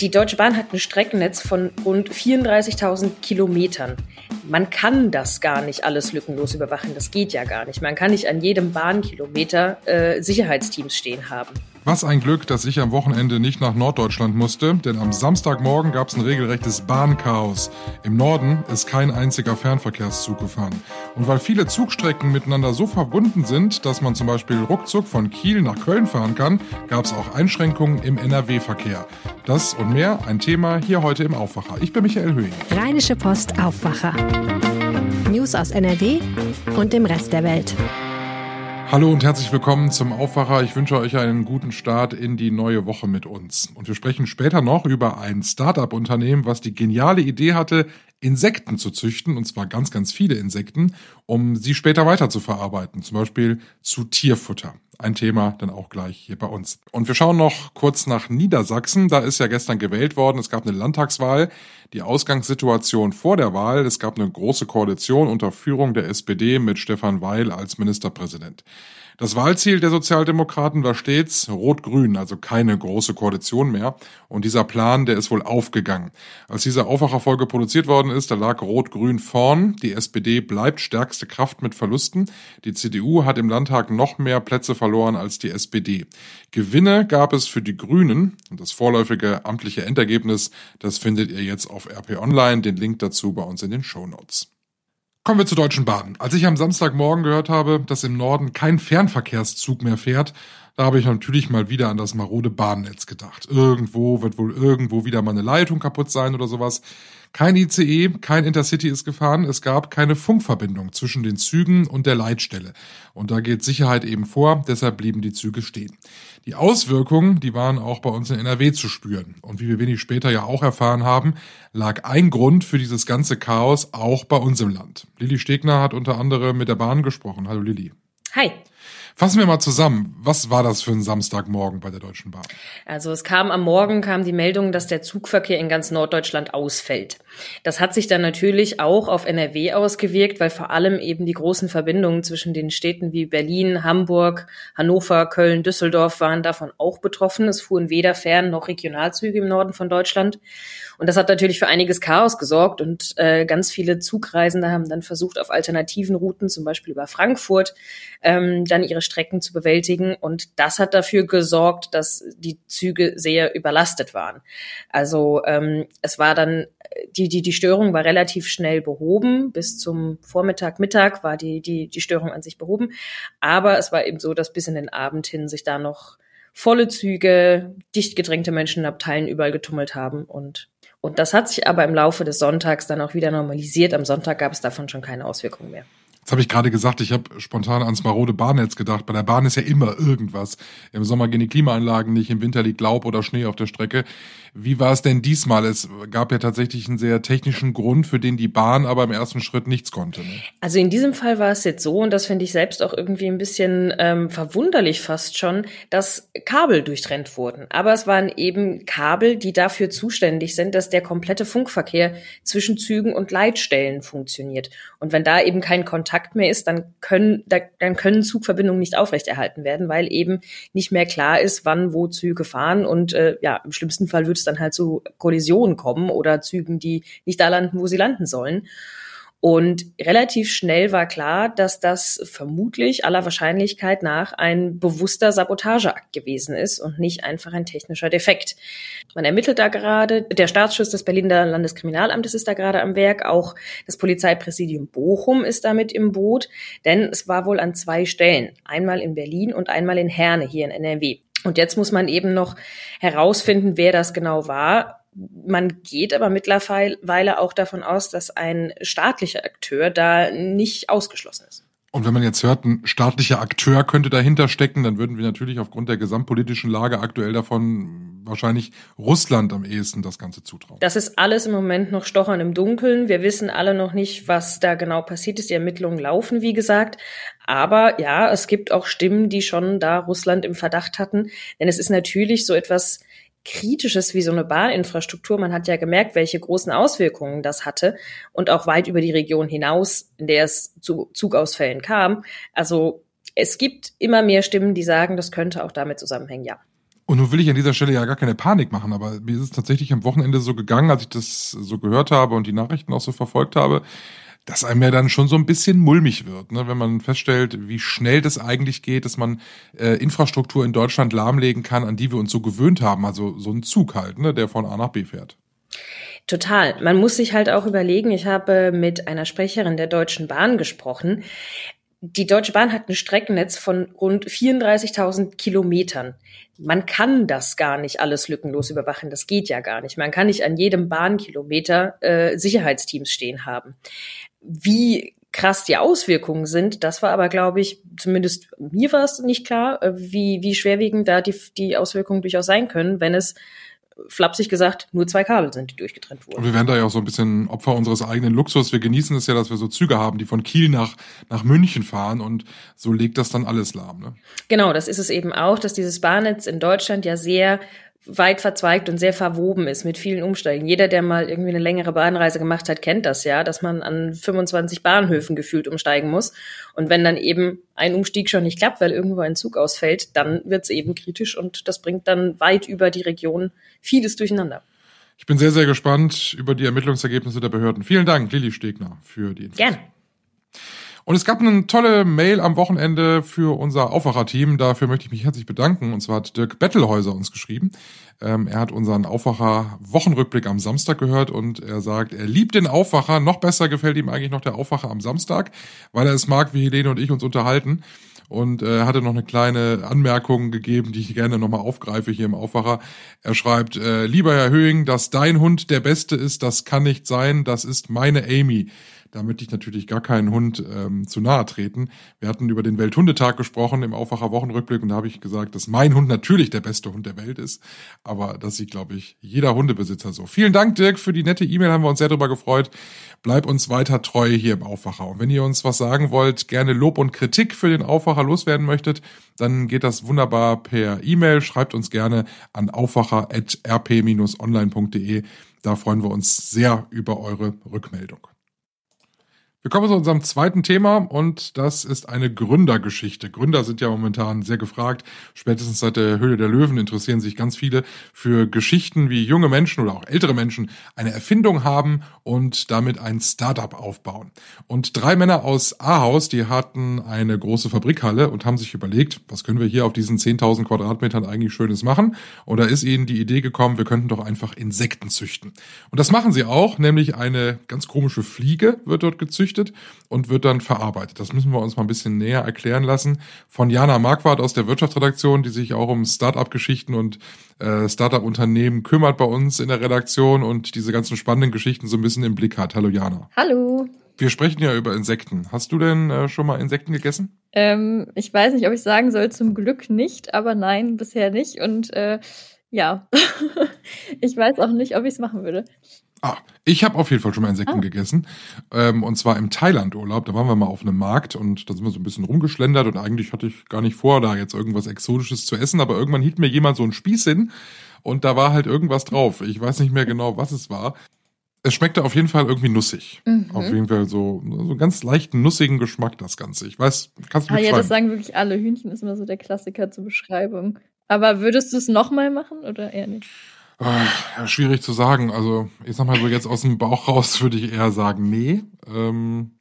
Die Deutsche Bahn hat ein Streckennetz von rund 34.000 Kilometern. Man kann das gar nicht alles lückenlos überwachen. Das geht ja gar nicht. Man kann nicht an jedem Bahnkilometer äh, Sicherheitsteams stehen haben. Was ein Glück, dass ich am Wochenende nicht nach Norddeutschland musste, denn am Samstagmorgen gab es ein regelrechtes Bahnchaos. Im Norden ist kein einziger Fernverkehrszug gefahren. Und weil viele Zugstrecken miteinander so verbunden sind, dass man zum Beispiel ruckzuck von Kiel nach Köln fahren kann, gab es auch Einschränkungen im NRW-Verkehr. Das und mehr ein Thema hier heute im Aufwacher. Ich bin Michael Höhing. Rheinische Post Aufwacher. News aus NRW und dem Rest der Welt. Hallo und herzlich willkommen zum Aufwacher. Ich wünsche euch einen guten Start in die neue Woche mit uns. Und wir sprechen später noch über ein Start-up-Unternehmen, was die geniale Idee hatte, Insekten zu züchten, und zwar ganz, ganz viele Insekten, um sie später weiter zu verarbeiten, zum Beispiel zu Tierfutter. Ein Thema dann auch gleich hier bei uns. Und wir schauen noch kurz nach Niedersachsen. Da ist ja gestern gewählt worden. Es gab eine Landtagswahl. Die Ausgangssituation vor der Wahl. Es gab eine große Koalition unter Führung der SPD mit Stefan Weil als Ministerpräsident. Das Wahlziel der Sozialdemokraten war stets Rot-Grün, also keine große Koalition mehr. Und dieser Plan, der ist wohl aufgegangen. Als diese Aufwacherfolge produziert worden ist, da lag Rot-Grün vorn. Die SPD bleibt stärkste Kraft mit Verlusten. Die CDU hat im Landtag noch mehr Plätze verloren als die SPD. Gewinne gab es für die Grünen. Und das vorläufige amtliche Endergebnis, das findet ihr jetzt auf RP Online. Den Link dazu bei uns in den Show Notes. Kommen wir zur Deutschen Bahn. Als ich am Samstagmorgen gehört habe, dass im Norden kein Fernverkehrszug mehr fährt, da habe ich natürlich mal wieder an das marode Bahnnetz gedacht. Irgendwo wird wohl irgendwo wieder mal eine Leitung kaputt sein oder sowas. Kein ICE, kein Intercity ist gefahren. Es gab keine Funkverbindung zwischen den Zügen und der Leitstelle. Und da geht Sicherheit eben vor, deshalb blieben die Züge stehen. Die Auswirkungen, die waren auch bei uns in NRW zu spüren. Und wie wir wenig später ja auch erfahren haben, lag ein Grund für dieses ganze Chaos auch bei uns im Land. Lilly Stegner hat unter anderem mit der Bahn gesprochen. Hallo Lilly. Hi. Fassen wir mal zusammen. Was war das für ein Samstagmorgen bei der Deutschen Bahn? Also es kam am Morgen kam die Meldung, dass der Zugverkehr in ganz Norddeutschland ausfällt. Das hat sich dann natürlich auch auf NRW ausgewirkt, weil vor allem eben die großen Verbindungen zwischen den Städten wie Berlin, Hamburg, Hannover, Köln, Düsseldorf waren davon auch betroffen. Es fuhren weder Fern- noch Regionalzüge im Norden von Deutschland. Und das hat natürlich für einiges Chaos gesorgt und äh, ganz viele Zugreisende haben dann versucht, auf alternativen Routen, zum Beispiel über Frankfurt, ähm, dann ihre Strecken zu bewältigen. Und das hat dafür gesorgt, dass die Züge sehr überlastet waren. Also ähm, es war dann, die, die, die Störung war relativ schnell behoben. Bis zum Vormittag, Mittag war die, die, die Störung an sich behoben. Aber es war eben so, dass bis in den Abend hin sich da noch volle Züge, dicht gedrängte Menschen in Abteilen überall getummelt haben und und das hat sich aber im Laufe des Sonntags dann auch wieder normalisiert. Am Sonntag gab es davon schon keine Auswirkungen mehr. Jetzt habe ich gerade gesagt, ich habe spontan ans marode Bahnnetz gedacht. Bei der Bahn ist ja immer irgendwas. Im Sommer gehen die Klimaanlagen nicht, im Winter liegt Laub oder Schnee auf der Strecke. Wie war es denn diesmal? Es gab ja tatsächlich einen sehr technischen Grund, für den die Bahn aber im ersten Schritt nichts konnte. Ne? Also in diesem Fall war es jetzt so, und das finde ich selbst auch irgendwie ein bisschen ähm, verwunderlich fast schon, dass Kabel durchtrennt wurden. Aber es waren eben Kabel, die dafür zuständig sind, dass der komplette Funkverkehr zwischen Zügen und Leitstellen funktioniert. Und wenn da eben kein Kontakt Kontakt mehr ist, dann können, da, dann können Zugverbindungen nicht aufrechterhalten werden, weil eben nicht mehr klar ist, wann wo Züge fahren und äh, ja, im schlimmsten Fall wird es dann halt zu Kollisionen kommen oder Zügen, die nicht da landen, wo sie landen sollen. Und relativ schnell war klar, dass das vermutlich aller Wahrscheinlichkeit nach ein bewusster Sabotageakt gewesen ist und nicht einfach ein technischer Defekt. Man ermittelt da gerade, der Staatsschutz des Berliner Landeskriminalamtes ist da gerade am Werk, auch das Polizeipräsidium Bochum ist damit im Boot, denn es war wohl an zwei Stellen, einmal in Berlin und einmal in Herne hier in NRW. Und jetzt muss man eben noch herausfinden, wer das genau war man geht aber mittlerweile auch davon aus, dass ein staatlicher Akteur da nicht ausgeschlossen ist. Und wenn man jetzt hört, ein staatlicher Akteur könnte dahinter stecken, dann würden wir natürlich aufgrund der gesamtpolitischen Lage aktuell davon wahrscheinlich Russland am ehesten das Ganze zutrauen. Das ist alles im Moment noch Stochern im Dunkeln. Wir wissen alle noch nicht, was da genau passiert ist. Die Ermittlungen laufen, wie gesagt. Aber ja, es gibt auch Stimmen, die schon da Russland im Verdacht hatten. Denn es ist natürlich so etwas Kritisches wie so eine Bahninfrastruktur. Man hat ja gemerkt, welche großen Auswirkungen das hatte und auch weit über die Region hinaus, in der es zu Zugausfällen kam. Also es gibt immer mehr Stimmen, die sagen, das könnte auch damit zusammenhängen, ja. Und nun will ich an dieser Stelle ja gar keine Panik machen, aber mir ist es tatsächlich am Wochenende so gegangen, als ich das so gehört habe und die Nachrichten auch so verfolgt habe, dass einem ja dann schon so ein bisschen mulmig wird, ne? wenn man feststellt, wie schnell das eigentlich geht, dass man äh, Infrastruktur in Deutschland lahmlegen kann, an die wir uns so gewöhnt haben. Also so ein Zug halt, ne? der von A nach B fährt. Total. Man muss sich halt auch überlegen, ich habe mit einer Sprecherin der Deutschen Bahn gesprochen. Die Deutsche Bahn hat ein Streckennetz von rund 34.000 Kilometern. Man kann das gar nicht alles lückenlos überwachen. Das geht ja gar nicht. Man kann nicht an jedem Bahnkilometer äh, Sicherheitsteams stehen haben. Wie krass die Auswirkungen sind, das war aber, glaube ich, zumindest mir war es nicht klar, äh, wie, wie schwerwiegend da die, die Auswirkungen durchaus sein können, wenn es flapsig gesagt, nur zwei Kabel sind, die durchgetrennt wurden. Und wir werden da ja auch so ein bisschen Opfer unseres eigenen Luxus. Wir genießen es ja, dass wir so Züge haben, die von Kiel nach, nach München fahren und so legt das dann alles lahm. Ne? Genau, das ist es eben auch, dass dieses Bahnnetz in Deutschland ja sehr weit verzweigt und sehr verwoben ist mit vielen Umsteigen. Jeder, der mal irgendwie eine längere Bahnreise gemacht hat, kennt das ja, dass man an 25 Bahnhöfen gefühlt umsteigen muss. Und wenn dann eben ein Umstieg schon nicht klappt, weil irgendwo ein Zug ausfällt, dann wird es eben kritisch und das bringt dann weit über die Region vieles durcheinander. Ich bin sehr, sehr gespannt über die Ermittlungsergebnisse der Behörden. Vielen Dank, Lilly Stegner, für die Infos. Gerne. Und es gab eine tolle Mail am Wochenende für unser Aufwacher-Team. Dafür möchte ich mich herzlich bedanken. Und zwar hat Dirk Bettelhäuser uns geschrieben. Ähm, er hat unseren Aufwacher-Wochenrückblick am Samstag gehört und er sagt, er liebt den Aufwacher. Noch besser gefällt ihm eigentlich noch der Aufwacher am Samstag, weil er es mag, wie Helene und ich uns unterhalten und äh, hatte noch eine kleine Anmerkung gegeben, die ich gerne nochmal aufgreife hier im Aufwacher. Er schreibt, äh, lieber Herr Höhing, dass dein Hund der Beste ist, das kann nicht sein, das ist meine Amy. Da möchte ich natürlich gar keinen Hund ähm, zu nahe treten. Wir hatten über den Welthundetag gesprochen im Aufwacher Wochenrückblick und da habe ich gesagt, dass mein Hund natürlich der beste Hund der Welt ist. Aber das sieht, glaube ich, jeder Hundebesitzer so. Vielen Dank, Dirk, für die nette E-Mail, haben wir uns sehr darüber gefreut. Bleib uns weiter treu hier im Aufwacher. Und wenn ihr uns was sagen wollt, gerne Lob und Kritik für den Aufwacher loswerden möchtet, dann geht das wunderbar per E-Mail. Schreibt uns gerne an aufwacher.rp-online.de. Da freuen wir uns sehr über eure Rückmeldung. Wir kommen zu unserem zweiten Thema und das ist eine Gründergeschichte. Gründer sind ja momentan sehr gefragt. Spätestens seit der Höhle der Löwen interessieren sich ganz viele für Geschichten, wie junge Menschen oder auch ältere Menschen eine Erfindung haben und damit ein Startup aufbauen. Und drei Männer aus Ahaus, die hatten eine große Fabrikhalle und haben sich überlegt, was können wir hier auf diesen 10.000 Quadratmetern eigentlich Schönes machen? Und da ist ihnen die Idee gekommen, wir könnten doch einfach Insekten züchten. Und das machen sie auch, nämlich eine ganz komische Fliege wird dort gezüchtet gezüchtet und wird dann verarbeitet. Das müssen wir uns mal ein bisschen näher erklären lassen von Jana Marquardt aus der Wirtschaftsredaktion, die sich auch um Start-up-Geschichten und äh, Start-up-Unternehmen kümmert bei uns in der Redaktion und diese ganzen spannenden Geschichten so ein bisschen im Blick hat. Hallo Jana. Hallo. Wir sprechen ja über Insekten. Hast du denn äh, schon mal Insekten gegessen? Ähm, ich weiß nicht, ob ich sagen soll, zum Glück nicht, aber nein, bisher nicht. Und äh, ja, ich weiß auch nicht, ob ich es machen würde. Ah, ich habe auf jeden Fall schon mal Insekten ah. gegessen. Ähm, und zwar im Thailand-Urlaub. Da waren wir mal auf einem Markt und da sind wir so ein bisschen rumgeschlendert und eigentlich hatte ich gar nicht vor, da jetzt irgendwas Exotisches zu essen, aber irgendwann hielt mir jemand so einen Spieß hin und da war halt irgendwas drauf. Ich weiß nicht mehr genau, was es war. Es schmeckte auf jeden Fall irgendwie nussig. Mhm. Auf jeden Fall so, so einen ganz leichten, nussigen Geschmack, das Ganze. Ich weiß, kannst du Ah ja, das sagen wirklich alle. Hühnchen ist immer so der Klassiker zur Beschreibung. Aber würdest du es nochmal machen oder eher nicht? Ja, schwierig zu sagen. Also, ich sag mal so, jetzt aus dem Bauch raus würde ich eher sagen, nee. Ähm,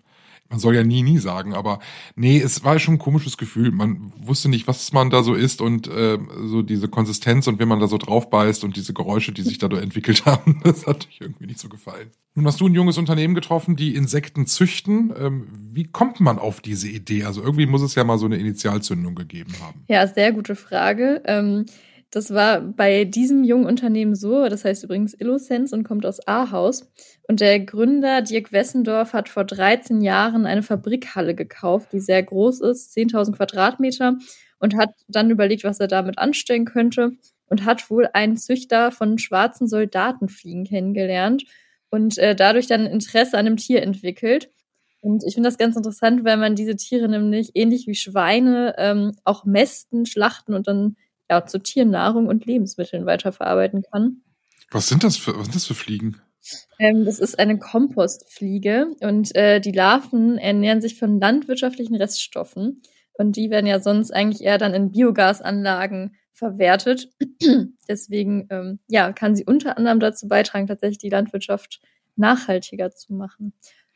man soll ja nie, nie sagen, aber nee, es war schon ein komisches Gefühl. Man wusste nicht, was man da so isst und äh, so diese Konsistenz und wenn man da so drauf beißt und diese Geräusche, die sich dadurch entwickelt haben, das hat mich irgendwie nicht so gefallen. Nun hast du ein junges Unternehmen getroffen, die Insekten züchten. Ähm, wie kommt man auf diese Idee? Also irgendwie muss es ja mal so eine Initialzündung gegeben haben. Ja, sehr gute Frage. Ähm das war bei diesem jungen Unternehmen so, das heißt übrigens Illosense und kommt aus Ahaus. Und der Gründer Dirk Wessendorf hat vor 13 Jahren eine Fabrikhalle gekauft, die sehr groß ist, 10.000 Quadratmeter, und hat dann überlegt, was er damit anstellen könnte und hat wohl einen Züchter von schwarzen Soldatenfliegen kennengelernt und äh, dadurch dann Interesse an dem Tier entwickelt. Und ich finde das ganz interessant, weil man diese Tiere nämlich ähnlich wie Schweine ähm, auch mästen, schlachten und dann ja, zu Tiernahrung und Lebensmitteln weiterverarbeiten kann. Was sind das für, was sind das für Fliegen? Ähm, das ist eine Kompostfliege und äh, die Larven ernähren sich von landwirtschaftlichen Reststoffen und die werden ja sonst eigentlich eher dann in Biogasanlagen verwertet. Deswegen ähm, ja, kann sie unter anderem dazu beitragen, tatsächlich die Landwirtschaft nachhaltiger zu machen.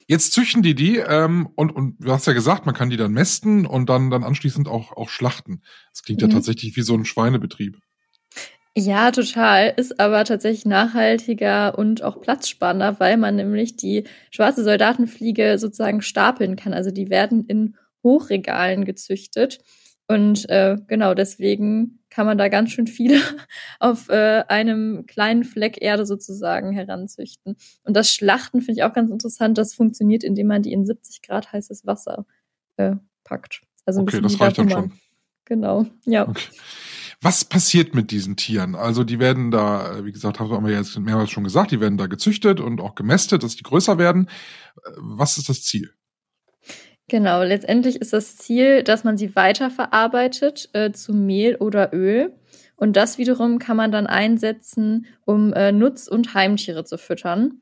Jetzt züchten die die ähm, und, und du hast ja gesagt, man kann die dann mästen und dann, dann anschließend auch, auch schlachten. Das klingt mhm. ja tatsächlich wie so ein Schweinebetrieb. Ja, total. Ist aber tatsächlich nachhaltiger und auch platzsparender, weil man nämlich die schwarze Soldatenfliege sozusagen stapeln kann. Also die werden in Hochregalen gezüchtet. Und äh, genau deswegen kann man da ganz schön viele auf äh, einem kleinen Fleck Erde sozusagen heranzüchten. Und das Schlachten finde ich auch ganz interessant. Das funktioniert, indem man die in 70 Grad heißes Wasser äh, packt. Also ein okay, das reicht dann schon. Genau, ja. Okay. Was passiert mit diesen Tieren? Also die werden da, wie gesagt, haben wir jetzt mehrmals schon gesagt, die werden da gezüchtet und auch gemästet, dass die größer werden. Was ist das Ziel? Genau, letztendlich ist das Ziel, dass man sie weiterverarbeitet äh, zu Mehl oder Öl. Und das wiederum kann man dann einsetzen, um äh, Nutz- und Heimtiere zu füttern.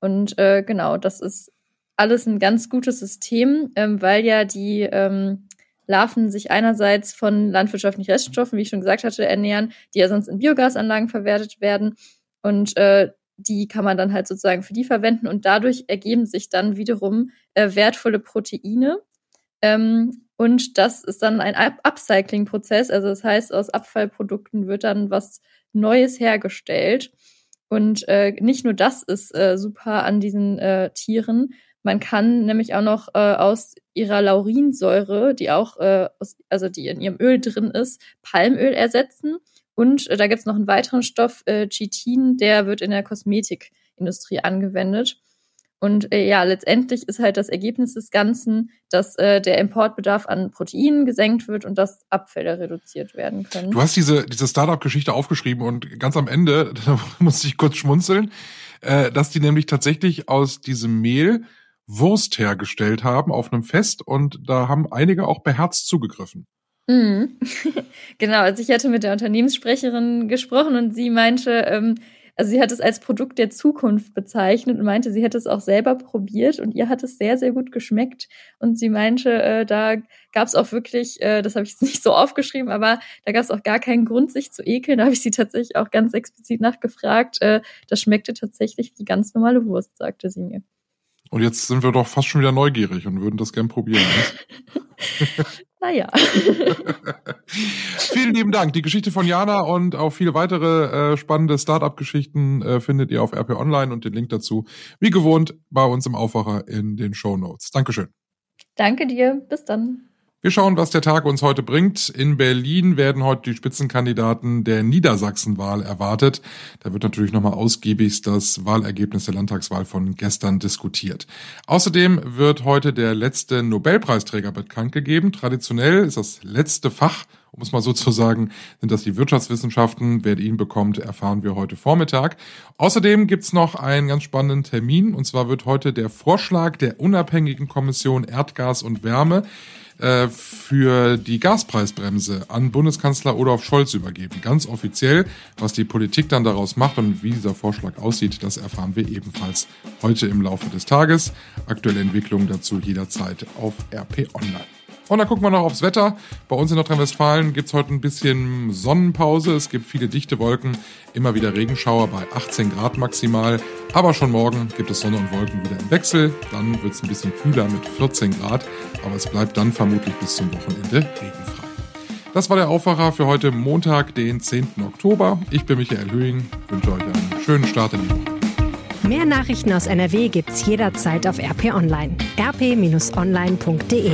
Und äh, genau, das ist alles ein ganz gutes System, ähm, weil ja die ähm, Larven sich einerseits von landwirtschaftlichen Reststoffen, wie ich schon gesagt hatte, ernähren, die ja sonst in Biogasanlagen verwertet werden. Und äh, die kann man dann halt sozusagen für die verwenden und dadurch ergeben sich dann wiederum äh, wertvolle Proteine. Ähm, und das ist dann ein Upcycling-Prozess. Also das heißt, aus Abfallprodukten wird dann was Neues hergestellt. Und äh, nicht nur das ist äh, super an diesen äh, Tieren, man kann nämlich auch noch äh, aus ihrer Laurinsäure, die auch, äh, aus, also die in ihrem Öl drin ist, Palmöl ersetzen. Und äh, da gibt es noch einen weiteren Stoff, äh, Chitin, der wird in der Kosmetikindustrie angewendet. Und äh, ja, letztendlich ist halt das Ergebnis des Ganzen, dass äh, der Importbedarf an Proteinen gesenkt wird und dass Abfälle reduziert werden können. Du hast diese, diese Startup-Geschichte aufgeschrieben und ganz am Ende, da musste ich kurz schmunzeln, äh, dass die nämlich tatsächlich aus diesem Mehl Wurst hergestellt haben auf einem Fest und da haben einige auch beherzt zugegriffen. Mhm. genau, also ich hatte mit der Unternehmenssprecherin gesprochen und sie meinte, ähm, also sie hat es als Produkt der Zukunft bezeichnet und meinte, sie hätte es auch selber probiert und ihr hat es sehr, sehr gut geschmeckt. Und sie meinte, äh, da gab es auch wirklich, äh, das habe ich jetzt nicht so aufgeschrieben, aber da gab es auch gar keinen Grund, sich zu ekeln. Da habe ich sie tatsächlich auch ganz explizit nachgefragt. Äh, das schmeckte tatsächlich wie ganz normale Wurst, sagte sie mir. Und jetzt sind wir doch fast schon wieder neugierig und würden das gern probieren. naja. Vielen lieben Dank. Die Geschichte von Jana und auch viele weitere äh, spannende Startup-Geschichten äh, findet ihr auf RP Online und den Link dazu, wie gewohnt, bei uns im Aufwacher in den Show Notes. Dankeschön. Danke dir. Bis dann. Wir schauen, was der Tag uns heute bringt. In Berlin werden heute die Spitzenkandidaten der Niedersachsenwahl erwartet. Da wird natürlich nochmal ausgiebig das Wahlergebnis der Landtagswahl von gestern diskutiert. Außerdem wird heute der letzte Nobelpreisträger bekannt gegeben. Traditionell ist das letzte Fach, um es mal so zu sagen, sind das die Wirtschaftswissenschaften. Wer ihn bekommt, erfahren wir heute Vormittag. Außerdem gibt's noch einen ganz spannenden Termin. Und zwar wird heute der Vorschlag der unabhängigen Kommission Erdgas und Wärme äh, für die Gaspreisbremse an Bundeskanzler Olaf Scholz übergeben. Ganz offiziell, was die Politik dann daraus macht und wie dieser Vorschlag aussieht, das erfahren wir ebenfalls heute im Laufe des Tages. Aktuelle Entwicklungen dazu jederzeit auf RP Online. Und dann gucken wir noch aufs Wetter. Bei uns in Nordrhein-Westfalen gibt's heute ein bisschen Sonnenpause. Es gibt viele dichte Wolken, immer wieder Regenschauer bei 18 Grad maximal. Aber schon morgen gibt es Sonne und Wolken wieder im Wechsel. Dann wird's ein bisschen kühler mit 14 Grad. Aber es bleibt dann vermutlich bis zum Wochenende regenfrei. Das war der Aufwacher für heute Montag, den 10. Oktober. Ich bin Michael Höhing, wünsche euch einen schönen Start in die Woche. Mehr Nachrichten aus NRW gibt's jederzeit auf RP Online. rp-online.de